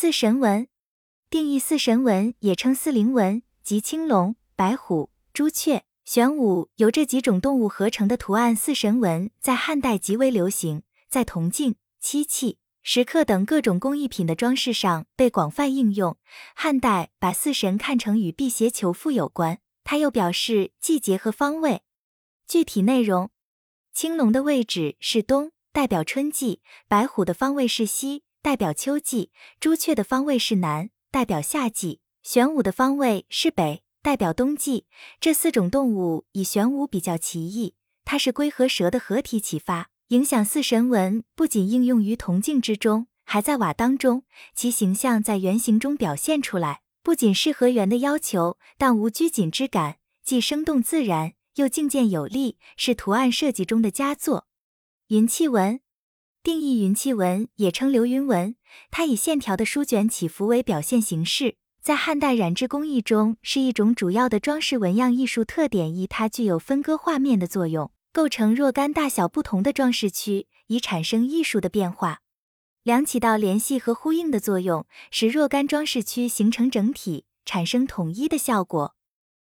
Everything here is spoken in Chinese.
四神纹，定义四神纹也称四灵纹，即青龙、白虎、朱雀、玄武由这几种动物合成的图案四神纹，在汉代极为流行，在铜镜、漆器、石刻等各种工艺品的装饰上被广泛应用。汉代把四神看成与辟邪求富有关，它又表示季节和方位。具体内容，青龙的位置是东，代表春季；白虎的方位是西。代表秋季，朱雀的方位是南，代表夏季；玄武的方位是北，代表冬季。这四种动物以玄武比较奇异，它是龟和蛇的合体启发，影响四神纹不仅应用于铜镜之中，还在瓦当中，其形象在圆形中表现出来，不仅适合圆的要求，但无拘谨之感，既生动自然，又静健有力，是图案设计中的佳作。云气纹。定义云气纹也称流云纹，它以线条的舒卷起伏为表现形式，在汉代染织工艺中是一种主要的装饰纹样艺术特点。一，它具有分割画面的作用，构成若干大小不同的装饰区，以产生艺术的变化。两，起到联系和呼应的作用，使若干装饰区形成整体，产生统一的效果。